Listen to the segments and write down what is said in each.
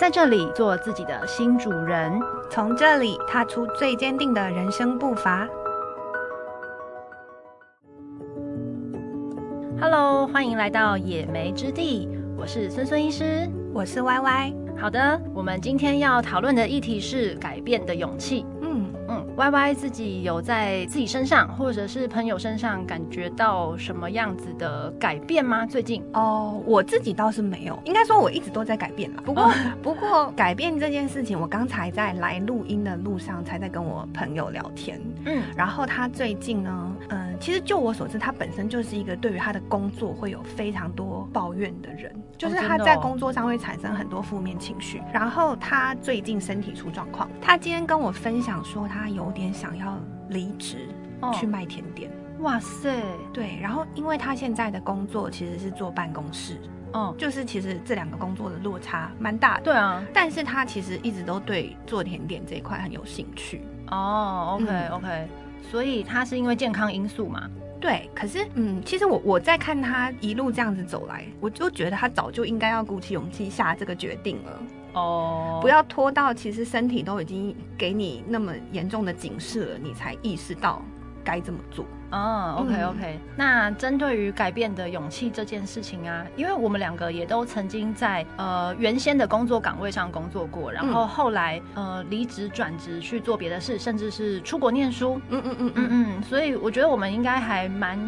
在这里做自己的新主人，从这里踏出最坚定的人生步伐。Hello，欢迎来到野莓之地，我是孙孙医师，我是 Y Y。好的，我们今天要讨论的议题是改变的勇气。Y Y 自己有在自己身上，或者是朋友身上感觉到什么样子的改变吗？最近哦，oh, 我自己倒是没有，应该说我一直都在改变了。不过，不过改变这件事情，我刚才在来录音的路上才在跟我朋友聊天。嗯，然后他最近呢，嗯，其实就我所知，他本身就是一个对于他的工作会有非常多抱怨的人，就是他在工作上会产生很多负面情绪。然后他最近身体出状况，他今天跟我分享说他有。有点想要离职去卖甜点，哇塞！对，然后因为他现在的工作其实是坐办公室，嗯，就是其实这两个工作的落差蛮大的，对啊。但是他其实一直都对做甜点这一块很有兴趣，哦，OK、嗯、OK，所以他是因为健康因素嘛？对，可是嗯，其实我我在看他一路这样子走来，我就觉得他早就应该要鼓起勇气下这个决定了。哦，oh. 不要拖到其实身体都已经给你那么严重的警示了，你才意识到该这么做。哦、oh，OK OK，嗯、那针对于改变的勇气这件事情啊，因为我们两个也都曾经在呃原先的工作岗位上工作过，然后后来呃离职转职去做别的事，甚至是出国念书，嗯嗯。嗯嗯嗯，所以我觉得我们应该还蛮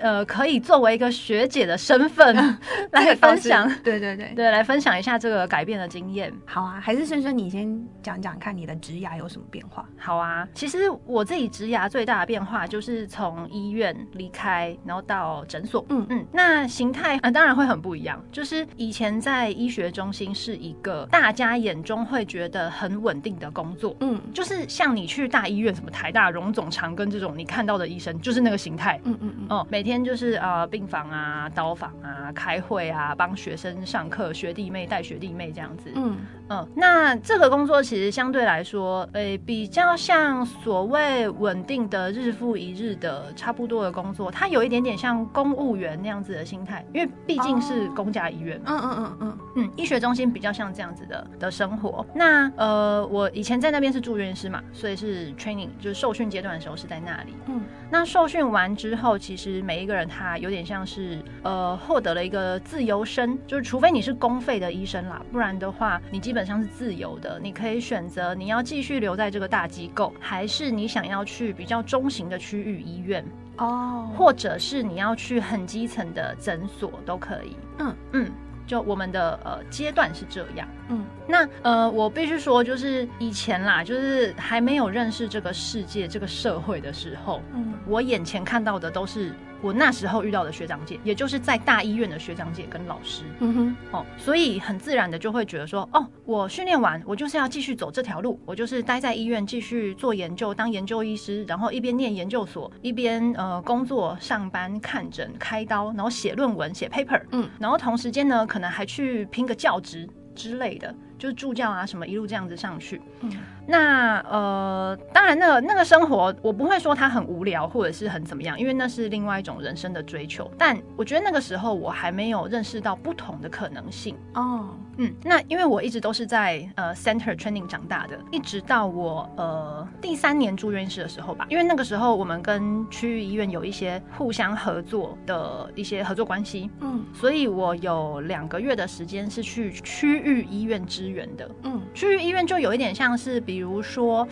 呃可以作为一个学姐的身份 来分享，对对对。对，来分享一下这个改变的经验。好啊，还是孙孙你先讲讲看你的职涯有什么变化？好啊，其实我自己职涯最大的变化就是从医院离开，然后到诊所，嗯。嗯，那形态啊当然会很不一样。就是以前在医学中心是一个大家眼中会觉得很稳定的工作，嗯，就是像你去大医院，什么台大、荣总、长庚这种，你看到的医生就是那个形态，嗯嗯嗯，哦，每天就是呃病房啊、刀房啊、开会啊、帮学生上课、学弟妹带学弟妹这样子，嗯嗯，那这个工作其实相对来说，诶、欸，比较像所谓稳定的日复一日的差不多。的工作，它有一点点像公务员那样子的心态，因为毕竟是公家医院嘛。嗯嗯嗯嗯嗯，医学中心比较像这样子的的生活。那呃，我以前在那边是住院师嘛，所以是 training，就是受训阶段的时候是在那里。嗯，那受训完之后，其实每一个人他有点像是呃获得了一个自由身，就是除非你是公费的医生啦，不然的话你基本上是自由的，你可以选择你要继续留在这个大机构，还是你想要去比较中型的区域医院。哦，oh. 或者是你要去很基层的诊所都可以。嗯嗯，就我们的呃阶段是这样。嗯，那呃我必须说，就是以前啦，就是还没有认识这个世界、这个社会的时候，嗯，我眼前看到的都是。我那时候遇到的学长姐，也就是在大医院的学长姐跟老师，嗯哼，哦，所以很自然的就会觉得说，哦，我训练完，我就是要继续走这条路，我就是待在医院继续做研究，当研究医师，然后一边念研究所，一边呃工作、上班、看诊、开刀，然后写论文、写 paper，嗯，然后同时间呢，可能还去拼个教职之类的。就是助教啊，什么一路这样子上去。嗯，那呃，当然，那个那个生活，我不会说它很无聊，或者是很怎么样，因为那是另外一种人生的追求。但我觉得那个时候我还没有认识到不同的可能性。哦，嗯，那因为我一直都是在呃 center training 长大的，一直到我呃第三年住院医师的时候吧，因为那个时候我们跟区域医院有一些互相合作的一些合作关系。嗯，所以我有两个月的时间是去区域医院支援的，嗯，区域医院就有一点像是，比如说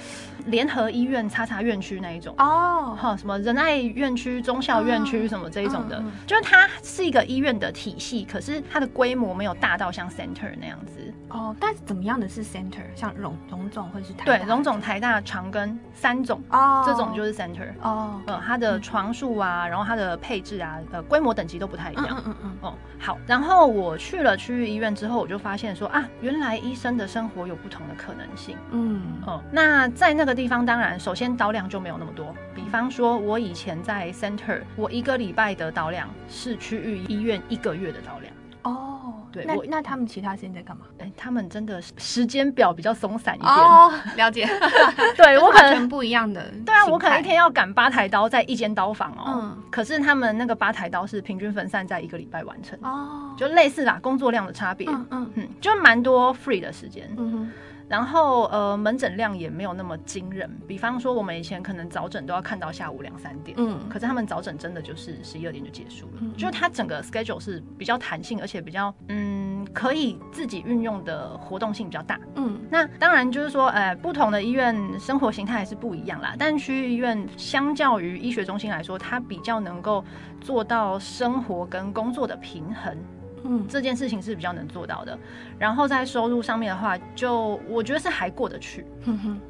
联合医院、叉叉院区那一种。哦，哈，什么仁爱院区、忠孝院区什么这一种的，嗯、就是它是一个医院的体系，可是它的规模没有大到像 center 那样子。哦。但是怎么样的是 center？像荣荣总或者是台对荣总、台大、长庚三种哦，这种就是 center 哦。呃，它的床数啊，然后它的配置啊，呃，规模等级都不太一样。嗯嗯嗯。哦，好，然后我去了区域医院之后，我就发现说啊，原来医生的生活有不同的可能性，嗯哦，那在那个地方，当然首先刀量就没有那么多。比方说，我以前在 Center，我一个礼拜的刀量是区域医院一个月的刀量。哦，对。对，那那他们其他时间在干嘛？哎，他们真的时间表比较松散一点。哦，了解。对我可能全不一样的。对啊，我可能一天要赶八台刀在一间刀房哦。嗯。可是他们那个八台刀是平均分散在一个礼拜完成。哦。就类似啦，工作量的差别。嗯嗯嗯，就蛮多 free 的时间。嗯哼。然后呃，门诊量也没有那么惊人。比方说，我们以前可能早诊都要看到下午两三点，嗯，可是他们早诊真的就是十一二点就结束了。嗯，就是它整个 schedule 是比较弹性，而且比较嗯可以自己运用的活动性比较大。嗯，那当然就是说，呃，不同的医院生活形态还是不一样啦。但区域医院相较于医学中心来说，它比较能够做到生活跟工作的平衡。嗯，这件事情是比较能做到的。然后在收入上面的话，就我觉得是还过得去。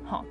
好。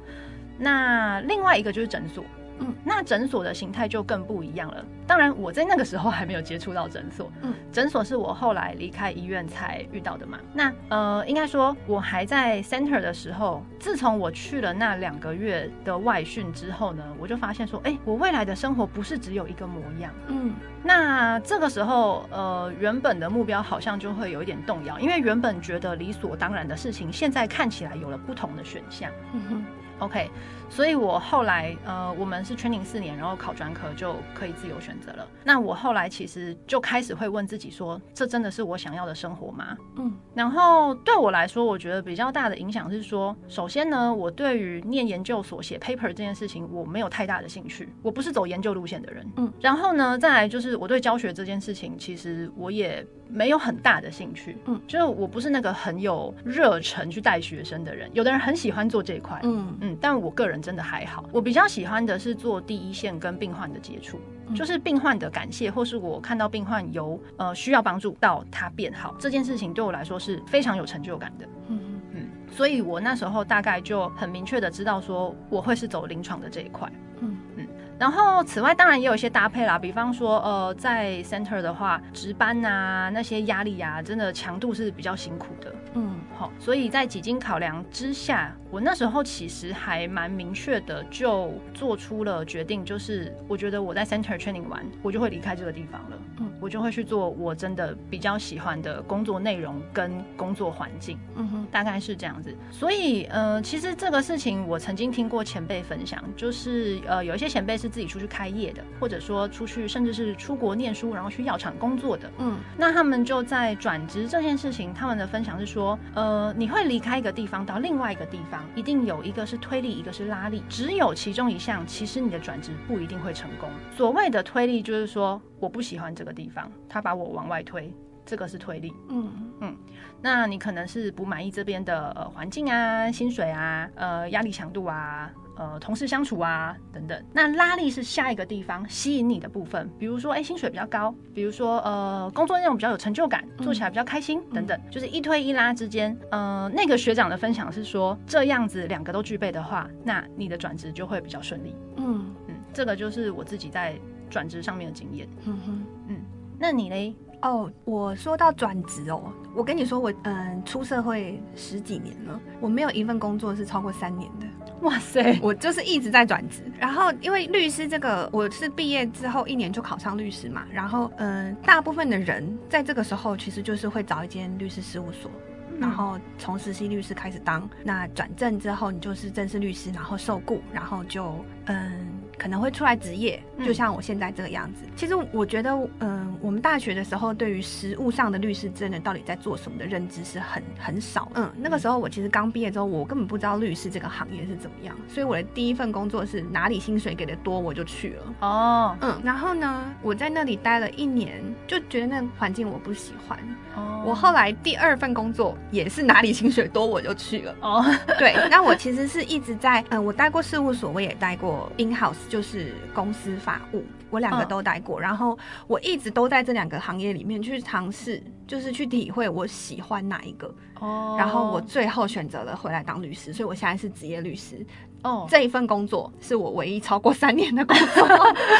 那另外一个就是诊所。嗯，那诊所的形态就更不一样了。当然，我在那个时候还没有接触到诊所。嗯，诊所是我后来离开医院才遇到的嘛。那呃，应该说我还在 center 的时候，自从我去了那两个月的外训之后呢，我就发现说，哎、欸，我未来的生活不是只有一个模样。嗯，那这个时候，呃，原本的目标好像就会有一点动摇，因为原本觉得理所当然的事情，现在看起来有了不同的选项。嗯哼。OK，所以我后来呃，我们是 training 四年，然后考专科就可以自由选择了。那我后来其实就开始会问自己说，这真的是我想要的生活吗？嗯，然后对我来说，我觉得比较大的影响是说，首先呢，我对于念研究所写 paper 这件事情，我没有太大的兴趣，我不是走研究路线的人。嗯，然后呢，再来就是我对教学这件事情，其实我也没有很大的兴趣。嗯，就是我不是那个很有热忱去带学生的人，有的人很喜欢做这一块。嗯。嗯，但我个人真的还好，我比较喜欢的是做第一线跟病患的接触，嗯，就是病患的感谢，或是我看到病患由呃需要帮助到他变好这件事情，对我来说是非常有成就感的。嗯嗯，所以我那时候大概就很明确的知道说我会是走临床的这一块。嗯嗯，然后此外当然也有一些搭配啦，比方说呃在 center 的话，值班啊那些压力啊，真的强度是比较辛苦的。嗯，好，所以在几经考量之下，我那时候其实还蛮明确的，就做出了决定，就是我觉得我在 center training 完，我就会离开这个地方了。嗯，我就会去做我真的比较喜欢的工作内容跟工作环境。嗯哼，大概是这样子。所以，呃，其实这个事情我曾经听过前辈分享，就是呃，有一些前辈是自己出去开业的，或者说出去甚至是出国念书，然后去药厂工作的。嗯，那他们就在转职这件事情，他们的分享是说，呃，你会离开一个地方到另外一个地方，一定有一个是推力，一个是拉力，只有其中一项，其实你的转职不一定会成功。所谓的推力就是说，我不喜欢这个地方，他把我往外推，这个是推力。嗯嗯，那你可能是不满意这边的呃环境啊、薪水啊、呃压力强度啊。呃，同事相处啊，等等。那拉力是下一个地方吸引你的部分，比如说，哎、欸，薪水比较高，比如说，呃，工作内容比较有成就感，做起来比较开心，嗯、等等。就是一推一拉之间，呃，那个学长的分享是说，这样子两个都具备的话，那你的转职就会比较顺利。嗯嗯，这个就是我自己在转职上面的经验。嗯哼，嗯，那你嘞？哦，我说到转职哦，我跟你说我，我嗯出社会十几年了，我没有一份工作是超过三年的。哇塞，我就是一直在转职。然后因为律师这个，我是毕业之后一年就考上律师嘛。然后嗯，大部分的人在这个时候其实就是会找一间律师事务所，嗯、然后从实习律师开始当。那转正之后，你就是正式律师，然后受雇，然后就嗯。可能会出来职业，就像我现在这个样子。嗯、其实我觉得，嗯，我们大学的时候对于实务上的律师真的到底在做什么的认知是很很少。嗯，那个时候我其实刚毕业之后，我根本不知道律师这个行业是怎么样，所以我的第一份工作是哪里薪水给的多我就去了。哦，嗯，然后呢，我在那里待了一年，就觉得那个环境我不喜欢。哦，我后来第二份工作也是哪里薪水多我就去了。哦，对，那我其实是一直在，嗯，我待过事务所，我也待过 in house。就是公司法务，我两个都待过，嗯，然后我一直都在这两个行业里面去尝试，就是去体会我喜欢哪一个。哦，然后我最后选择了回来当律师，所以我现在是职业律师。哦，这一份工作是我唯一超过三年的工作。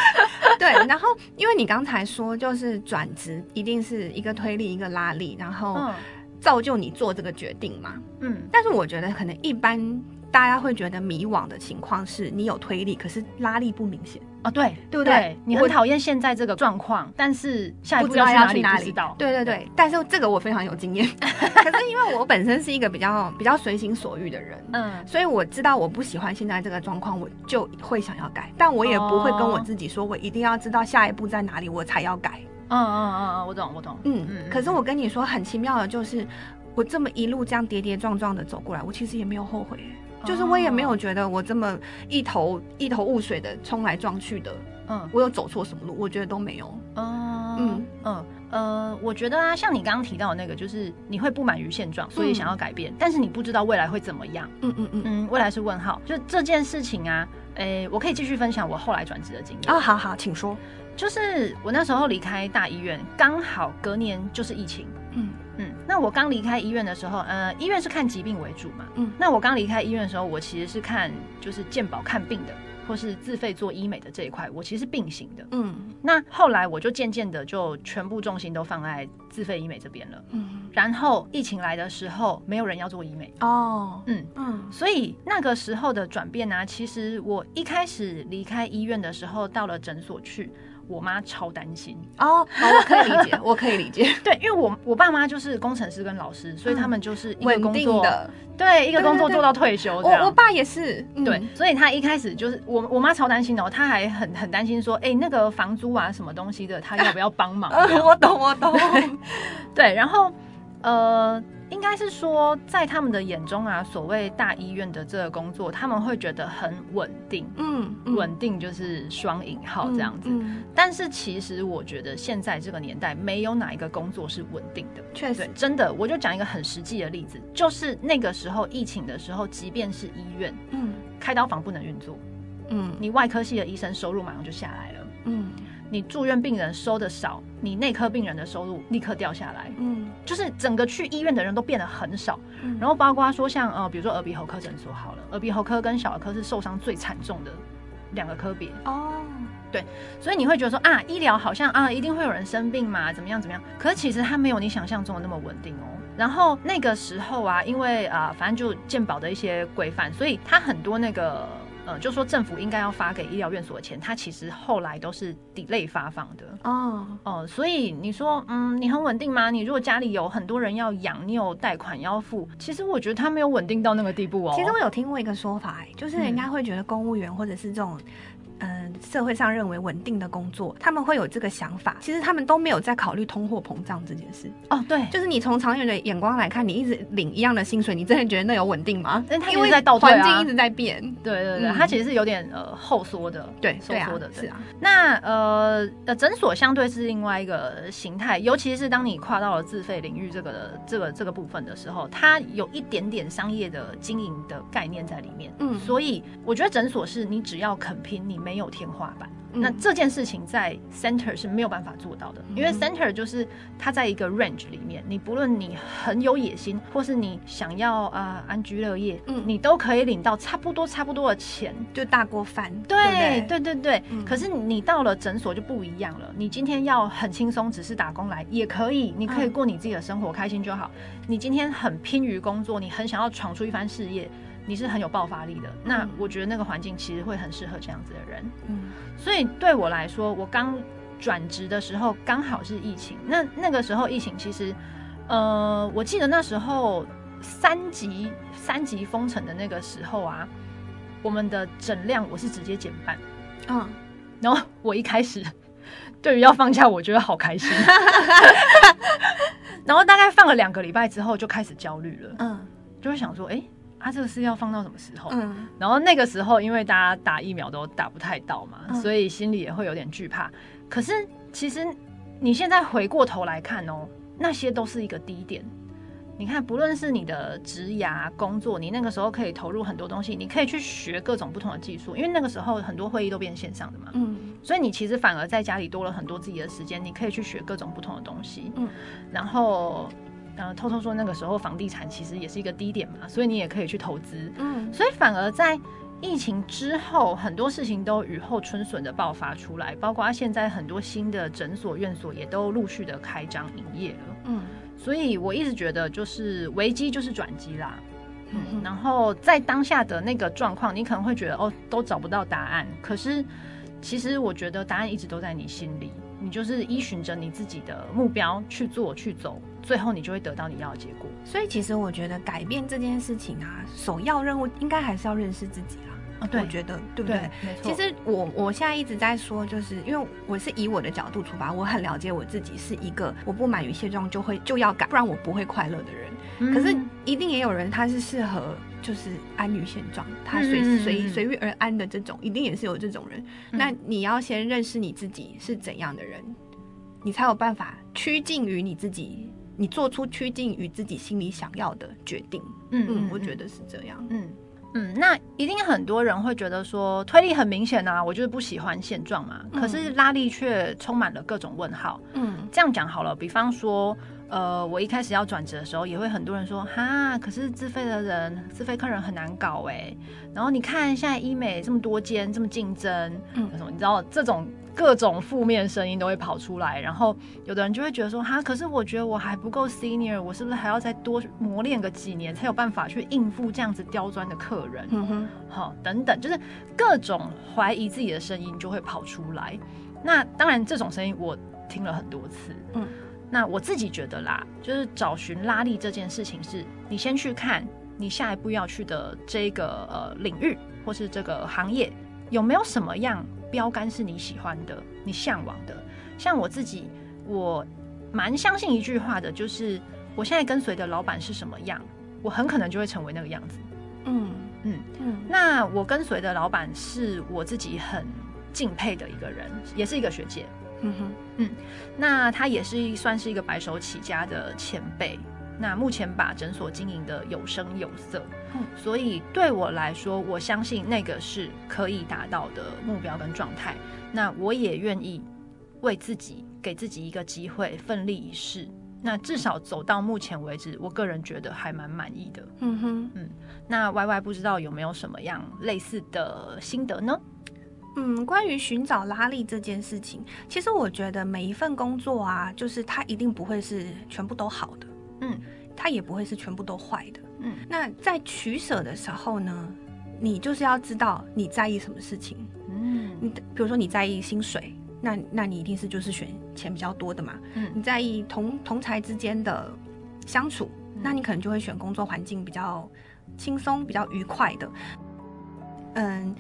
对，然后因为你刚才说，就是转职一定是一个推力一个拉力，然后造就你做这个决定嘛。嗯，但是我觉得可能一般。大家会觉得迷惘的情况是你有推力，可是拉力不明显。哦，对，对不对？你很讨厌现在这个状况，但是下一步要去哪里？不知道。对对对，但是这个我非常有经验。可是因为我本身是一个比较比较随心所欲的人，嗯，所以我知道我不喜欢现在这个状况，我就会想要改，但我也不会跟我自己说，我一定要知道下一步在哪里，我才要改。嗯嗯嗯嗯，我懂我懂。嗯嗯。可是我跟你说，很奇妙的就是，我这么一路这样跌跌撞撞的走过来，我其实也没有后悔。就是我也没有觉得我这么一头一头雾水的冲来撞去的，嗯，我有走错什么路？我觉得都没有。嗯嗯嗯呃，我觉得啊，像你刚刚提到的那个，就是你会不满于现状，所以想要改变，嗯、但是你不知道未来会怎么样。嗯嗯嗯嗯，未来是问号。就这件事情啊，诶、欸，我可以继续分享我后来转职的经验。哦，好好，请说。就是我那时候离开大医院，刚好隔年就是疫情。嗯。嗯，那我刚离开医院的时候，呃，医院是看疾病为主嘛。嗯，那我刚离开医院的时候，我其实是看就是健保看病的，或是自费做医美的这一块，我其实是并行的。嗯，那后来我就渐渐的就全部重心都放在自费医美这边了。嗯，然后疫情来的时候，没有人要做医美。哦，嗯嗯，所以那个时候的转变呢，其实我一开始离开医院的时候，到了诊所去。我妈超担心哦，好我可以理解，我可以理解。对，因为我我爸妈就是工程师跟老师，所以他们就是一个工作，对，一个工作做到退休这样。我我爸也是，对，所以他一开始就是我我妈超担心的，他还很很担心说，哎，那个房租啊什么东西的，他要不要帮忙？我懂，我懂。对，然后呃。应该是说，在他们的眼中啊，所谓大医院的这个工作，他们会觉得很稳定，嗯，稳定就是双引号这样子。嗯嗯、但是其实我觉得现在这个年代，没有哪一个工作是稳定的。确实，真的，我就讲一个很实际的例子，就是那个时候疫情的时候，即便是医院，嗯，开刀房不能运作，嗯，你外科系的医生收入马上就下来了，嗯。你住院病人收的少，你内科病人的收入立刻掉下来。嗯，就是整个去医院的人都变得很少。嗯，然后包括说像呃，比如说耳鼻喉科诊所好了，耳鼻喉科跟小儿科是受伤最惨重的两个科别。哦，对，所以你会觉得说啊，医疗好像啊，一定会有人生病嘛，怎么样怎么样？可是其实它没有你想象中的那么稳定哦。然后那个时候啊，因为啊，反正就健保的一些规范，所以它很多那个。呃，就说政府应该要发给医疗院所的钱，它其实后来都是 delay 发放的哦哦、呃，所以你说，嗯，你很稳定吗？你如果家里有很多人要养，你有贷款要付，其实我觉得他没有稳定到那个地步哦。其实我有听过一个说法，就是人家会觉得公务员或者是这种。嗯，社会上认为稳定的工作，他们会有这个想法。其实他们都没有在考虑通货膨胀这件事。哦，对，就是你从长远的眼光来看，你一直领一样的薪水，你真的觉得那有稳定吗？因为在倒退啊，环境一直在变。对对对，它其实是有点呃后缩的，对，收缩的，是啊。那呃呃，诊所相对是另外一个形态，尤其是当你跨到了自费领域这个的这个这个部分的时候，它有一点点商业的经营的概念在里面。嗯，所以我觉得诊所是你只要肯拼，你没有天花板。那这件事情在 center 是没有办法做到的，因为 center 就是它在一个 range 里面，你不论你很有野心，或是你想要啊、呃、安居乐业，嗯，你都可以领到差不多差不多的钱，就大锅饭。对对对对可是你到了诊所就不一样了，你今天要很轻松，只是打工来也可以，你可以过你自己的生活，开心就好。你今天很拼于工作，你很想要闯出一番事业。你是很有爆发力的，那我觉得那个环境其实会很适合这样子的人。嗯，所以对我来说，我刚转职的时候刚好是疫情。那那个时候疫情其实，呃，我记得那时候三级三级封城的那个时候啊，我们的诊量我是直接减半。嗯，然后我一开始对于要放假，我觉得好开心。然后大概放了两个礼拜之后，就开始焦虑了。嗯，就会想说，哎、欸。他这个是要放到什么时候？嗯，然后那个时候，因为大家打疫苗都打不太到嘛，嗯、所以心里也会有点惧怕。可是其实你现在回过头来看哦，那些都是一个低点。你看，不论是你的职涯工作，你那个时候可以投入很多东西，你可以去学各种不同的技术，因为那个时候很多会议都变线上的嘛。嗯，所以你其实反而在家里多了很多自己的时间，你可以去学各种不同的东西。嗯，然后。呃，偷偷说，那个时候房地产其实也是一个低点嘛，所以你也可以去投资。嗯，所以反而在疫情之后，很多事情都雨后春笋的爆发出来，包括现在很多新的诊所、院所也都陆续的开张营业了。嗯，所以我一直觉得，就是危机就是转机啦。嗯哼，然后在当下的那个状况，你可能会觉得哦，都找不到答案，可是。其实我觉得答案一直都在你心里，你就是依循着你自己的目标去做去走，最后你就会得到你要的结果。所以其实我觉得改变这件事情啊，首要任务应该还是要认识自己啊。啊，对，我觉得对不对？对，没错。其实我我现在一直在说，就是因为我是以我的角度出发，我很了解我自己是一个我不满于现状就会就要改，不然我不会快乐的人。嗯、可是一定也有人他是适合就是安于现状，他随随随遇而安的这种，一定也是有这种人。嗯、那你要先认识你自己是怎样的人，你才有办法趋近于你自己，你做出趋近于自己心里想要的决定。嗯嗯，我觉得是这样。嗯。嗯，那一定很多人会觉得说，推力很明显啊，我就是不喜欢现状嘛。嗯、可是拉力却充满了各种问号。嗯，这样讲好了，比方说，呃，我一开始要转职的时候，也会很多人说，哈，可是自费的人，自费客人很难搞哎、欸。然后你看现在医美这么多间，这么竞争，嗯，什么？你知道这种。各种负面声音都会跑出来，然后有的人就会觉得说，哈，可是我觉得我还不够 senior，我是不是还要再多磨练个几年，才有办法去应付这样子刁钻的客人？嗯哼，好，等等，就是各种怀疑自己的声音就会跑出来。那当然，这种声音我听了很多次。嗯，那我自己觉得啦，就是找寻拉力这件事情是，是你先去看你下一步要去的这个呃领域或是这个行业有没有什么样。标杆是你喜欢的，你向往的。像我自己，我蛮相信一句话的，就是我现在跟随的老板是什么样，我很可能就会成为那个样子。嗯嗯嗯。那我跟随的老板是我自己很敬佩的一个人，也是一个学姐。嗯哼嗯。那他也是算是一个白手起家的前辈。那目前把诊所经营的有声有色，嗯，所以对我来说，我相信那个是可以达到的目标跟状态。那我也愿意为自己给自己一个机会，奋力一试。那至少走到目前为止，我个人觉得还蛮满意的。嗯哼，嗯。那 Y Y 不知道有没有什么样类似的心得呢？嗯，关于寻找拉力这件事情，其实我觉得每一份工作啊，就是它一定不会是全部都好的。嗯，它也不会是全部都坏的。嗯，那在取舍的时候呢，你就是要知道你在意什么事情。嗯，你比如说你在意薪水，那那你一定是就是选钱比较多的嘛。嗯，你在意同同才之间的相处，那你可能就会选工作环境比较轻松、比较愉快的。嗯，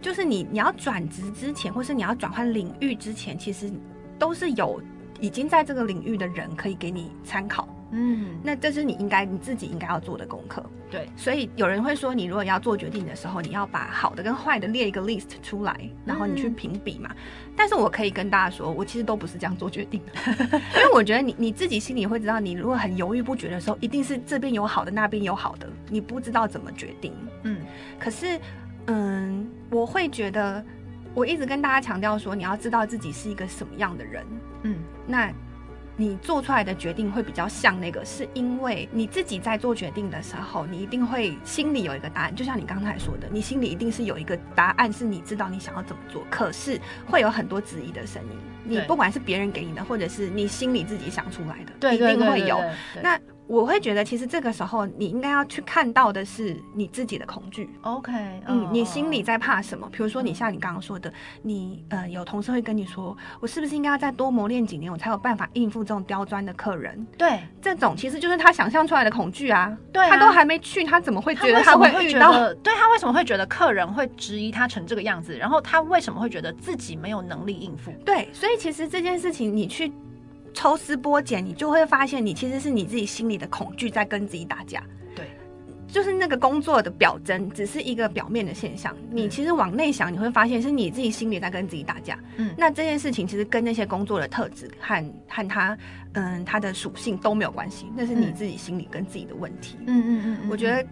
就是你你要转职之前，或是你要转换领域之前，其实都是有。已经在这个领域的人可以给你参考，嗯，那这是你应该你自己应该要做的功课。对，所以有人会说，你如果要做决定的时候，你要把好的跟坏的列一个 list 出来，然后你去评比嘛。嗯，但是我可以跟大家说，我其实都不是这样做决定的，因为我觉得你你自己心里会知道，你如果很犹豫不决的时候，一定是这边有好的，那边有好的，你不知道怎么决定。嗯，可是，嗯，我会觉得。我一直跟大家强调说，你要知道自己是一个什么样的人，嗯，那你做出来的决定会比较像那个，是因为你自己在做决定的时候，你一定会心里有一个答案，就像你刚才说的，你心里一定是有一个答案，是你知道你想要怎么做，可是会有很多质疑的声音，你不管是别人给你的，或者是你心里自己想出来的，对，一定会有，那。我会觉得，其实这个时候你应该要去看到的是你自己的恐惧。OK，嗯，你心里在怕什么？比如说，你像你刚刚说的，你呃有同事会跟你说，我是不是应该要再多磨练几年，我才有办法应付这种刁钻的客人？对，这种其实就是他想象出来的恐惧啊。对，他都还没去，他怎么会觉得他会遇到？对，他为什么会觉得客人会质疑他成这个样子？然后他为什么会觉得自己没有能力应付？对，所以其实这件事情你去。抽丝剥茧，你就会发现，你其实是你自己心里的恐惧在跟自己打架。对，就是那个工作的表征，只是一个表面的现象。你其实往内想，你会发现是你自己心里在跟自己打架。嗯，那这件事情其实跟那些工作的特质和和他，嗯，他的属性都没有关系，那是你自己心里跟自己的问题。嗯嗯嗯，嗯，我觉得，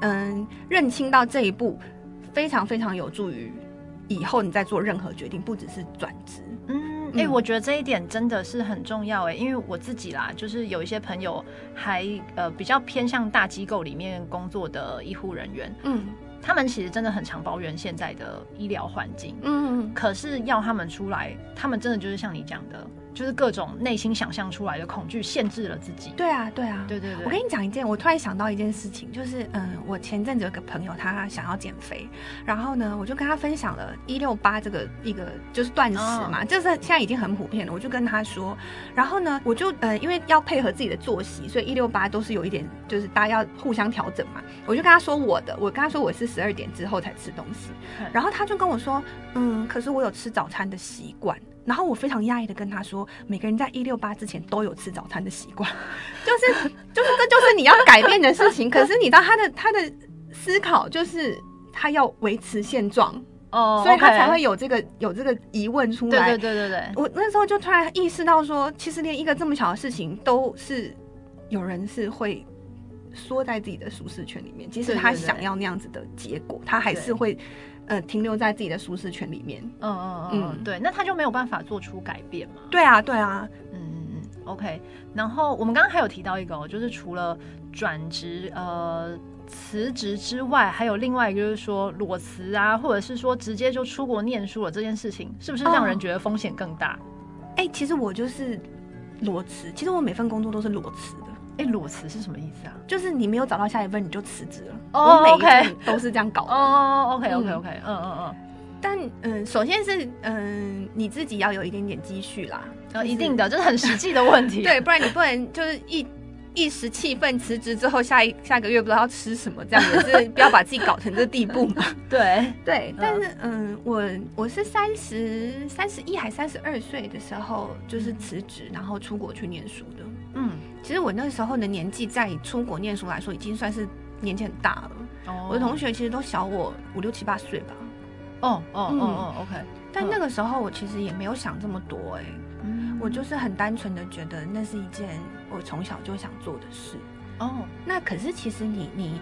嗯，认清到这一步，非常非常有助于以后你在做任何决定，不只是转职。嗯。哎、欸，我觉得这一点真的是很重要哎，因为我自己啦，就是有一些朋友还呃比较偏向大机构里面工作的医护人员，嗯，他们其实真的很常抱怨现在的医疗环境，嗯，可是要他们出来，他们真的就是像你讲的，就是各种内心想象出来的恐惧限制了自己。对啊，对啊，对对对。我跟你讲一件，我突然想到一件事情，就是嗯，我前阵子有个朋友，他想要减肥，然后呢，我就跟他分享了一六八这个一个就是断食嘛，哦、就是现在已经很普遍了。我就跟他说，然后呢，我就呃，因为要配合自己的作息，所以一六八都是有一点，就是大家要互相调整嘛。我就跟他说我的，我跟他说我是十二点之后才吃东西，嗯、然后他就跟我说，嗯，可是我有吃早餐的习惯。然后我非常讶异的跟他说，每个人在一六八之前都有吃早餐的习惯，就是就是这就是你要改变的事情。可是你知道他的他的思考就是他要维持现状哦，所以他才会有这个有这个疑问出来。对对对对对，我那时候就突然意识到说，其实连一个这么小的事情都是有人是会缩在自己的舒适圈里面，即使他想要那样子的结果，他还是会。呃，停留在自己的舒适圈里面。嗯嗯嗯，嗯对，那他就没有办法做出改变嘛？对啊，对啊。嗯嗯嗯，OK。然后我们刚刚还有提到一个哦，就是除了转职、呃辞职之外，还有另外一个就是说裸辞啊，或者是说直接就出国念书了这件事情，是不是让人觉得风险更大？哎、哦欸，其实我就是裸辞，其实我每份工作都是裸辞的。哎，裸辞是什么意思啊？就是你没有找到下一份，你就辞职了。哦，oh, 我每一份都是这样搞的。哦，OK，OK，OK，嗯嗯嗯。但嗯，首先是嗯，你自己要有一点点积蓄啦。呃、就是，一定的，这是很实际的问题。对，不然你不能就是一一时气愤辞职之后，下一下个月不知道要吃什么，这样子是不要把自己搞成这地步嘛。对对，但是嗯，我我是三十三十一还三十二岁的时候，就是辞职，然后出国去念书的。嗯，其实我那时候的年纪，在出国念书来说，已经算是年纪很大了。哦，我的同学其实都小我五六七八岁吧。哦哦哦哦，OK。但那个时候我其实也没有想这么多，哎，嗯，我就是很单纯的觉得那是一件我从小就想做的事。哦，那可是其实你你。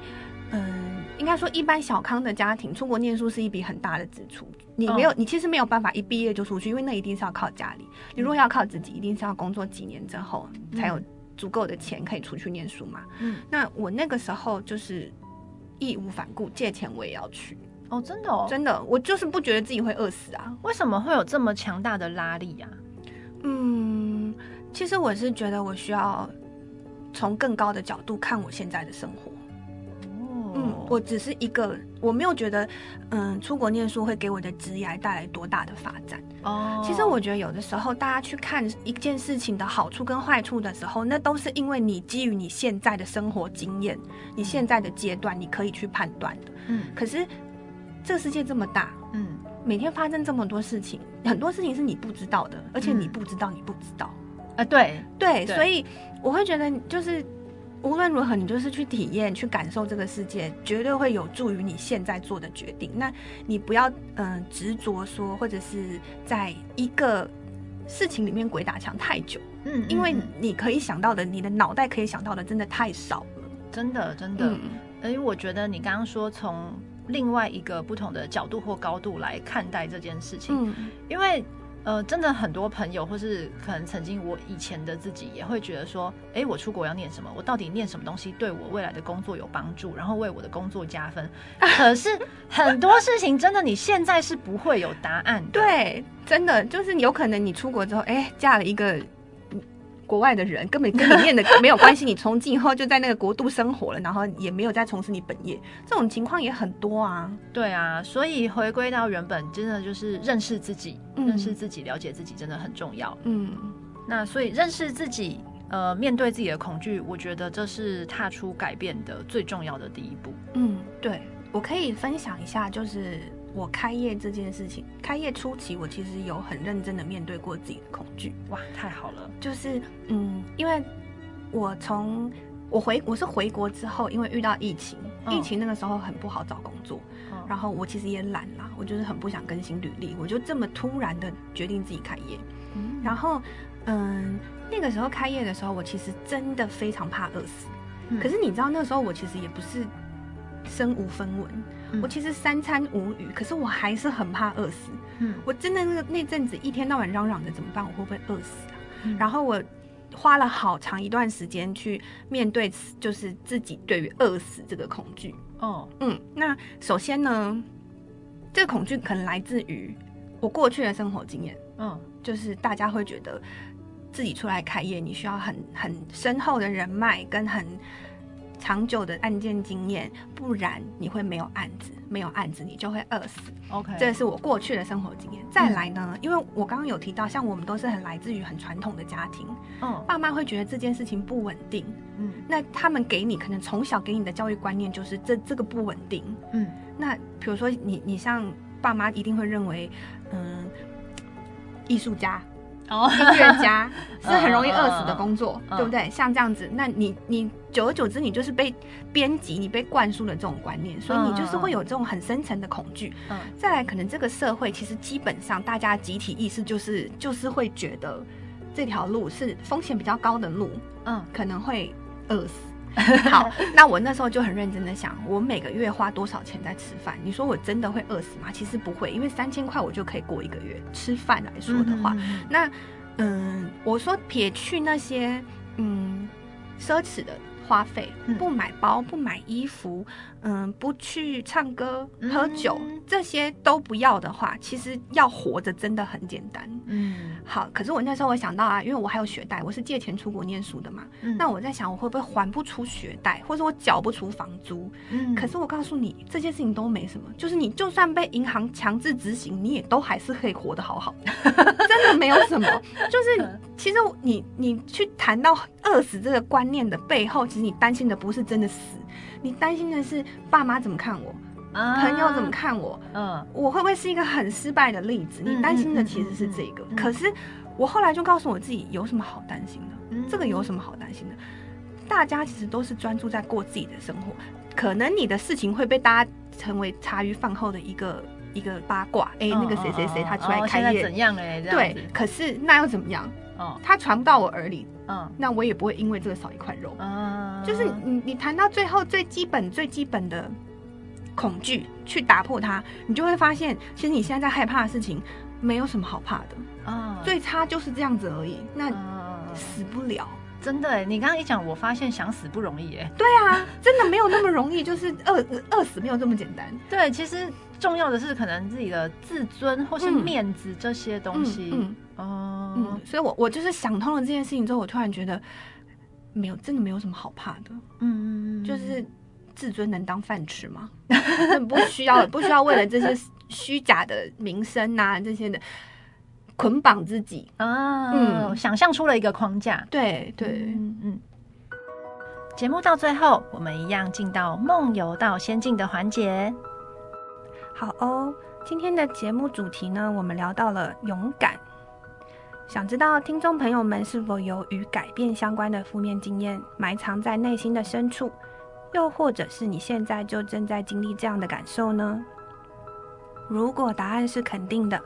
嗯，应该说一般小康的家庭出国念书是一笔很大的支出。你没有，哦、你其实没有办法一毕业就出去，因为那一定是要靠家里。你如果要靠自己，一定是要工作几年之后才有足够的钱可以出去念书嘛。嗯，那我那个时候就是义无反顾，借钱我也要去。哦，真的哦，真的，我就是不觉得自己会饿死啊。为什么会有这么强大的拉力呀、啊？嗯，其实我是觉得我需要从更高的角度看我现在的生活。嗯，我只是一个，我没有觉得，嗯，出国念书会给我的职业带来多大的发展。哦，oh. 其实我觉得有的时候，大家去看一件事情的好处跟坏处的时候，那都是因为你基于你现在的生活经验，你现在的阶段，你可以去判断的。嗯，可是这个世界这么大，嗯，每天发生这么多事情，很多事情是你不知道的，而且你不知道，你不知道。啊、对，对，所以我会觉得就是。无论如何，你就是去体验、去感受这个世界，绝对会有助于你现在做的决定。那你不要嗯执着说，或者是在一个事情里面鬼打墙太久。嗯，因为你可以想到的，你的脑袋可以想到的，真的太少了。真的，真的。而且、嗯、我觉得你刚刚说从另外一个不同的角度或高度来看待这件事情，嗯，因为。呃，真的很多朋友，或是可能曾经我以前的自己，也会觉得说，哎、欸，我出国要念什么？我到底念什么东西对我未来的工作有帮助，然后为我的工作加分？可是 很多事情真的你现在是不会有答案的。对，真的就是有可能你出国之后，哎、欸，嫁了一个。国外的人根本跟里面的 没有关系，你从今以后就在那个国度生活了，然后也没有再从事你本业，这种情况也很多啊。对啊，所以回归到原本，真的就是认识自己，嗯、认识自己，了解自己，真的很重要。嗯，那所以认识自己，呃，面对自己的恐惧，我觉得这是踏出改变的最重要的第一步。嗯，对，我可以分享一下，就是。我开业这件事情，开业初期，我其实有很认真的面对过自己的恐惧。哇，太好了！就是，嗯，因为我从我回我是回国之后，因为遇到疫情，嗯、疫情那个时候很不好找工作，嗯、然后我其实也懒啦，我就是很不想更新履历，我就这么突然的决定自己开业。嗯、然后，嗯，那个时候开业的时候，我其实真的非常怕饿死。嗯、可是你知道，那时候我其实也不是身无分文。我其实三餐无语，可是我还是很怕饿死。嗯，我真的那个那阵子一天到晚嚷嚷着怎么办？我会不会饿死啊？嗯，然后我花了好长一段时间去面对，就是自己对于饿死这个恐惧。哦，嗯，那首先呢，这个恐惧可能来自于我过去的生活经验。嗯，就是大家会觉得自己出来开业，你需要很很深厚的人脉跟很长久的案件经验，不然你会没有案子，没有案子你就会饿死。OK，这是我过去的生活经验。再来呢，嗯、因为我刚刚有提到，像我们都是很来自于很传统的家庭，嗯，爸妈会觉得这件事情不稳定，嗯，那他们给你可能从小给你的教育观念就是这这个不稳定，嗯，那比如说你你像爸妈一定会认为，嗯，艺术家。哦，音乐家 是很容易饿死的工作，对不对？像这样子，那你你久而久之，你就是被编辑，你被灌输了这种观念，所以你就是会有这种很深层的恐惧。嗯，再来，可能这个社会其实基本上大家集体意识就是就是会觉得这条路是风险比较高的路，嗯，可能会饿死。好，那我那时候就很认真的想，我每个月花多少钱在吃饭？你说我真的会饿死吗？其实不会，因为三千块我就可以过一个月。吃饭来说的话，嗯、那嗯，我说撇去那些嗯奢侈的。花费不买包，不买衣服，嗯，不去唱歌、喝酒，嗯、这些都不要的话，其实要活着真的很简单。嗯，好，可是我那时候我想到啊，因为我还有学贷，我是借钱出国念书的嘛。嗯，那我在想，我会不会还不出学贷，或者我缴不出房租？嗯，可是我告诉你，这些事情都没什么，就是你就算被银行强制执行，你也都还是可以活得好好的，真的没有什么。就是其实你你去谈到饿死这个观念的背后，其实。你担心的不是真的死，你担心的是爸妈怎么看我，啊、朋友怎么看我，嗯，我会不会是一个很失败的例子？你担心的其实是这个。可是我后来就告诉我自己，有什么好担心的？嗯、这个有什么好担心的？大家其实都是专注在过自己的生活，可能你的事情会被大家成为茶余饭后的一个一个八卦。哎、欸，那个谁谁谁他出来开业，怎样嘞？对，可是那又怎么样？哦，他传不到我耳里。嗯，那我也不会因为这个少一块肉。嗯，就是你你谈到最后最基本最基本的恐惧去打破它，你就会发现，其实你现在在害怕的事情没有什么好怕的。啊，最差就是这样子而已。那死不了，真的。你刚刚一讲，我发现想死不容易。哎，对啊，真的没有那么容易，就是饿饿死没有这么简单。对，其实重要的是可能自己的自尊或是面子这些东西。嗯。嗯哦，嗯，所以我我就是想通了这件事情之后，我突然觉得没有，真的没有什么好怕的。嗯嗯，就是自尊能当饭吃吗？不需要，不需要为了这些虚假的名声啊这些的捆绑自己啊。嗯，想象出了一个框架。对对，嗯嗯。节目到最后，我们一样进到梦游到仙境的环节。好哦，今天的节目主题呢，我们聊到了勇敢。想知道听众朋友们是否有与改变相关的负面经验埋藏在内心的深处，又或者是你现在就正在经历这样的感受呢？如果答案是肯定的，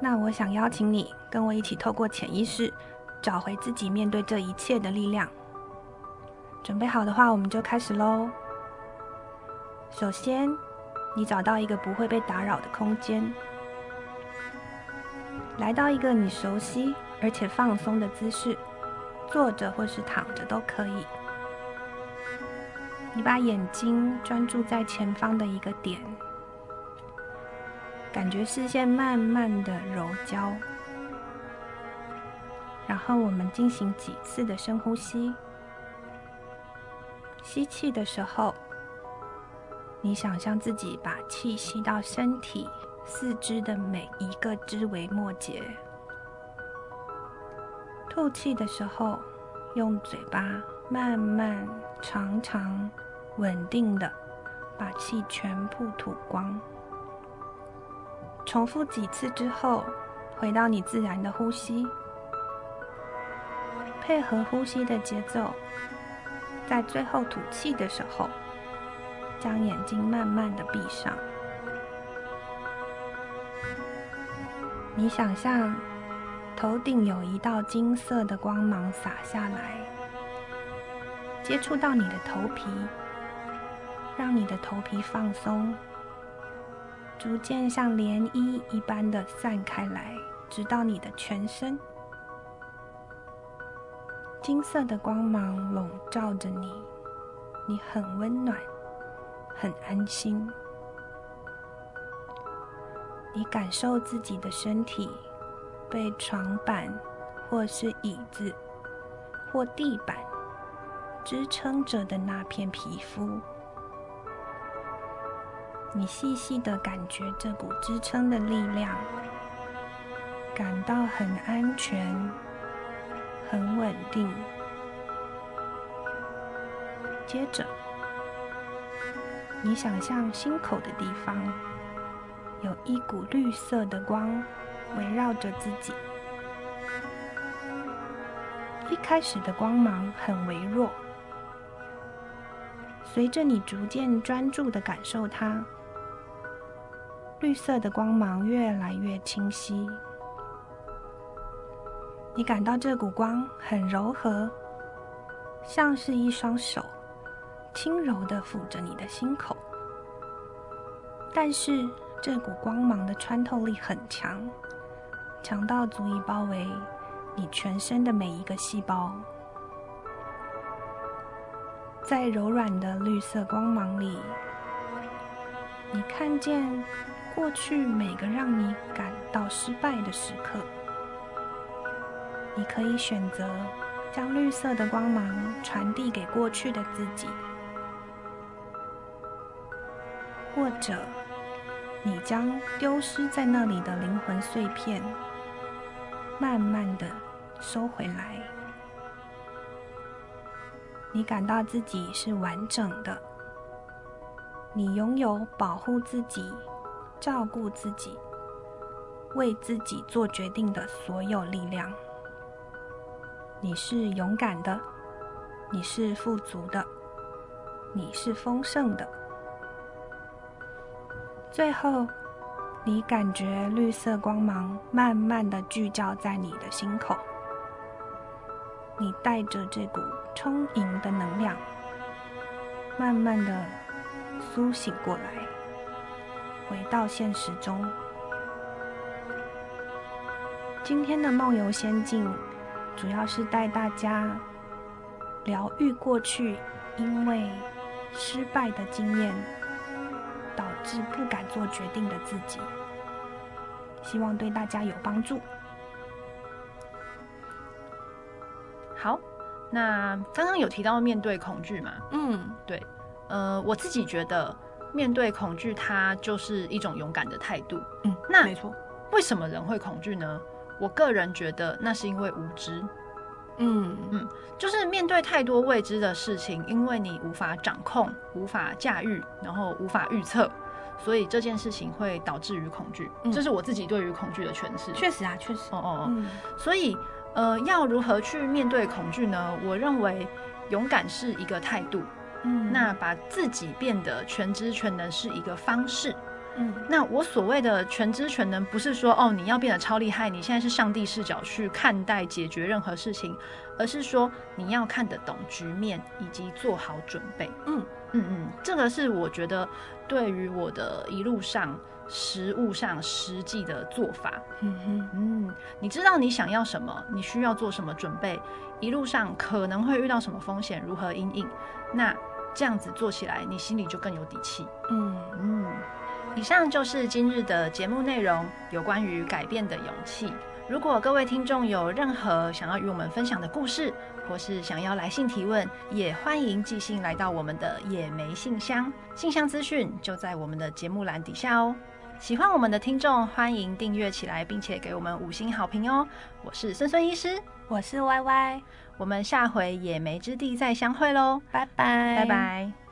那我想邀请你跟我一起透过潜意识找回自己面对这一切的力量。准备好的话，我们就开始喽。首先，你找到一个不会被打扰的空间。来到一个你熟悉而且放松的姿势，坐着或是躺着都可以。你把眼睛专注在前方的一个点，感觉视线慢慢的柔焦。然后我们进行几次的深呼吸。吸气的时候，你想象自己把气吸到身体。四肢的每一个枝微末节，吐气的时候，用嘴巴慢慢、长长、稳定的把气全部吐光。重复几次之后，回到你自然的呼吸，配合呼吸的节奏，在最后吐气的时候，将眼睛慢慢的闭上。你想象头顶有一道金色的光芒洒下来，接触到你的头皮，让你的头皮放松，逐渐像涟漪一般的散开来，直到你的全身。金色的光芒笼罩着你，你很温暖，很安心。你感受自己的身体被床板或是椅子或地板支撑着的那片皮肤。你细细的感觉这股支撑的力量，感到很安全、很稳定。接着，你想象心口的地方有一股绿色的光围绕着自己。一开始的光芒很微弱，随着你逐渐专注的感受它。绿色的光芒越来越清晰，你感到这股光很柔和，像是一双手，轻柔地抚着你的心口。但是这股光芒的穿透力很强，强到足以包围你全身的每一个细胞。在柔软的绿色光芒里，你看见。过去每个让你感到失败的时刻，你可以选择将绿色的光芒传递给过去的自己，或者你将丢失在那里的灵魂碎片慢慢的收回来。你感到自己是完整的，你拥有保护自己。照顾自己，为自己做决定的所有力量。你是勇敢的，你是富足的，你是丰盛的。最后，你感觉绿色光芒慢慢的聚焦在你的心口，你带着这股充盈的能量，慢慢的苏醒过来。回到现实中。今天的梦游仙境，主要是带大家疗愈过去因为失败的经验致不敢做决定的自己，希望对大家有帮助。好，那刚刚有提到面对恐惧嘛？嗯，对，呃，我自己觉得。面对恐惧，它就是一种勇敢的态度。嗯，那没错。为什么人会恐惧呢？我个人觉得，那是因为无知。嗯嗯，就是面对太多未知的事情，因为你无法掌控、无法驾驭，然后无法预测，所以这件事情会导致于恐惧。嗯，这是我自己对于恐惧的诠释。确实啊，确实。哦哦哦。嗯，所以，呃，要如何去面对恐惧呢？我认为，勇敢是一个态度。嗯，那把自己变得全知全能是一个方式。嗯，那我所谓的全知全能，不是说哦，你要变得超厉害，你现在是上帝视角去看待解决任何事情，而是说你要看得懂局面以及做好准备。嗯嗯嗯，这个是我觉得对于我的一路上实物上实际的做法。嗯哼嗯，你知道你想要什么，你需要做什么准备，一路上可能会遇到什么风险，如何应应，那。这样子做起来，你心里就更有底气。嗯嗯，以上就是今日的节目内容，有关于改变的勇气。如果各位听众有任何想要与我们分享的故事，或是想要来信提问，也欢迎寄信来到我们的野莓信箱。信箱资讯就在我们的节目栏底下哦。喜欢我们的听众，欢迎订阅起来，并且给我们五星好评哦。我是孙孙医师，我是歪歪。我们下回野莓之地再相会喽，拜拜，拜拜。